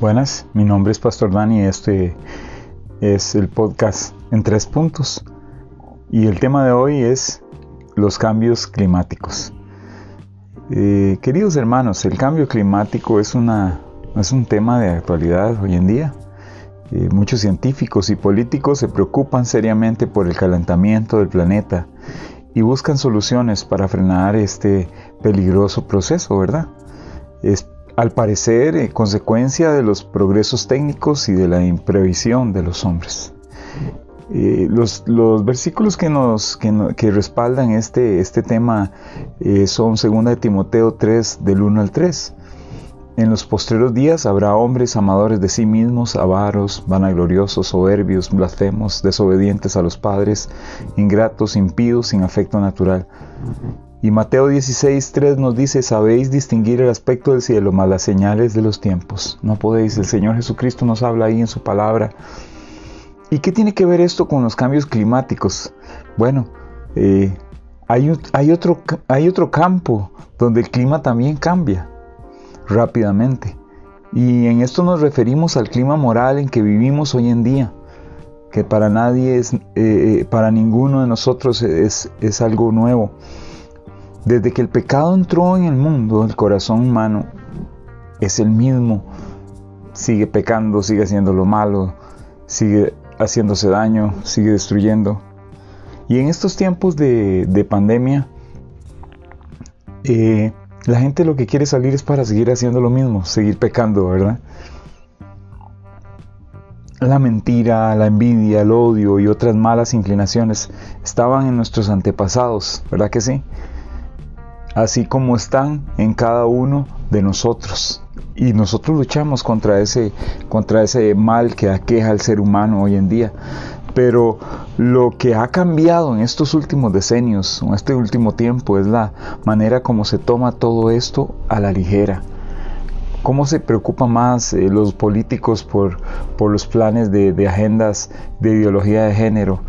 Buenas, mi nombre es Pastor Dani y este es el podcast en tres puntos. Y el tema de hoy es los cambios climáticos. Eh, queridos hermanos, el cambio climático es, una, es un tema de actualidad hoy en día. Eh, muchos científicos y políticos se preocupan seriamente por el calentamiento del planeta y buscan soluciones para frenar este peligroso proceso, ¿verdad? Al parecer consecuencia de los progresos técnicos y de la imprevisión de los hombres. Eh, los, versículos que, nos, que, respaldan este, este tema eh, son 2 de Timoteo 3, del 1 al 3. En los postreros días habrá hombres amadores de sí mismos, avaros, vanagloriosos, soberbios, blasfemos, desobedientes a los padres, ingratos, impíos, sin afecto natural y Mateo 16.3 nos dice, sabéis distinguir el aspecto del cielo, más las señales de los tiempos. No podéis, el Señor Jesucristo nos habla ahí en su palabra. ¿Y qué tiene que ver esto con los cambios climáticos? Bueno, eh, hay, otro, hay otro campo donde el clima también cambia rápidamente. Y en esto nos referimos al clima moral en que vivimos hoy en día, que para nadie es, eh, eh, para ninguno de nosotros es, es algo nuevo. Desde que el pecado entró en el mundo, el corazón humano es el mismo. Sigue pecando, sigue haciendo lo malo, sigue haciéndose daño, sigue destruyendo. Y en estos tiempos de, pandemia, eh, la gente lo que quiere salir es para seguir haciendo lo mismo, seguir pecando, ¿verdad? La mentira, la envidia, el odio y otras malas inclinaciones estaban en nuestros antepasados, ¿verdad que sí? Así como están en cada uno de nosotros. Y nosotros luchamos contra ese, contra ese mal que aqueja al ser humano hoy en día. Pero lo que ha cambiado en estos últimos decenios, en este último tiempo, es la manera como se toma todo esto a la ligera. ¿Cómo se preocupan más eh, los políticos por, por los planes de, de agendas de ideología de género?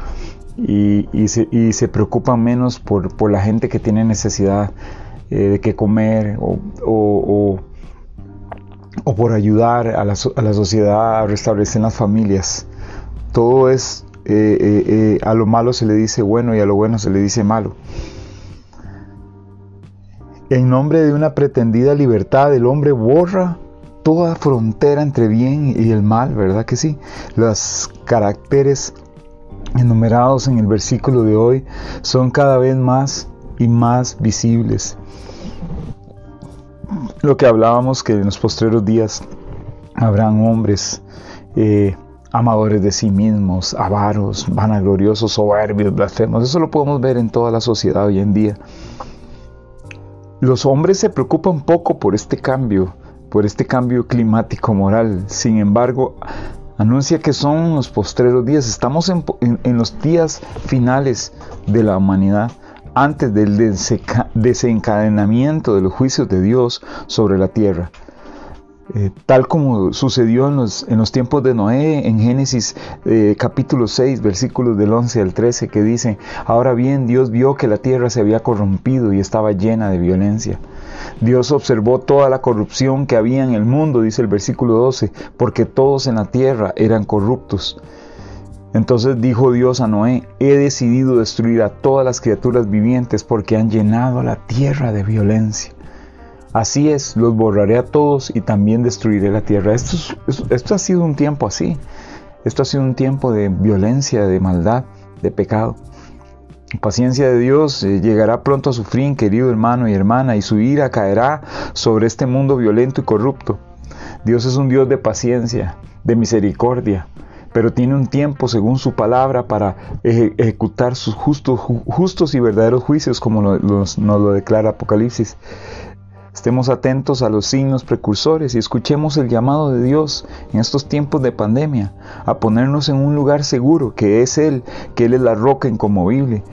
Y, se, preocupan menos por, la gente que tiene necesidad eh, de qué comer o, por ayudar a la, sociedad a restablecer las familias. Todo es, eh, eh, a lo malo se le dice bueno y a lo bueno se le dice malo. En nombre de una pretendida libertad, el hombre borra toda frontera entre bien y el mal, ¿verdad que sí? Los caracteres enumerados en el versículo de hoy son cada vez más y más visibles. Lo que hablábamos que en los postreros días habrán hombres eh, amadores de sí mismos, avaros, vanagloriosos, soberbios, blasfemos. Eso lo podemos ver en toda la sociedad hoy en día. Los hombres se preocupan poco por este cambio, por este cambio climático moral. Sin embargo, anuncia que son los postreros días. Estamos en, los días finales de la humanidad, antes del desencadenamiento de los juicios de Dios sobre la tierra. Eh, tal como sucedió en los, en los, tiempos de Noé, en Génesis eh, capítulo 6, versículos del 11 al 13, que dice, ahora bien Dios vio que la tierra se había corrompido y estaba llena de violencia. Dios observó toda la corrupción que había en el mundo, dice el versículo 12, porque todos en la tierra eran corruptos. Entonces dijo Dios a Noé, he decidido destruir a todas las criaturas vivientes porque han llenado la tierra de violencia. Así es, los borraré a todos y también destruiré la tierra. Esto, ha sido un tiempo así. Esto ha sido un tiempo de violencia, de maldad, de pecado. Paciencia de Dios eh, llegará pronto a su fin, querido hermano y hermana, y su ira caerá sobre este mundo violento y corrupto. Dios es un Dios de paciencia, de misericordia, pero tiene un tiempo según su palabra para ejecutar sus justos, justos y verdaderos juicios, como nos lo declara Apocalipsis. Estemos atentos a los signos precursores y escuchemos el llamado de Dios en estos tiempos de pandemia a ponernos en un lugar seguro, que es Él, que Él es la roca inconmovible.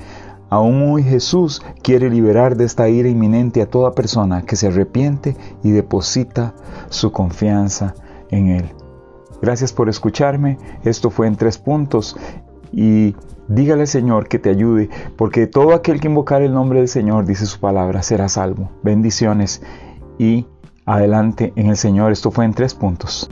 Aún hoy Jesús quiere liberar de esta ira inminente a toda persona que se arrepiente y deposita su confianza en Él. Gracias por escucharme. Esto fue en tres puntos y dígale Señor que te ayude, porque todo aquel que invocar el nombre del Señor, dice su palabra, será salvo. Bendiciones y adelante en el Señor. Esto fue en tres puntos.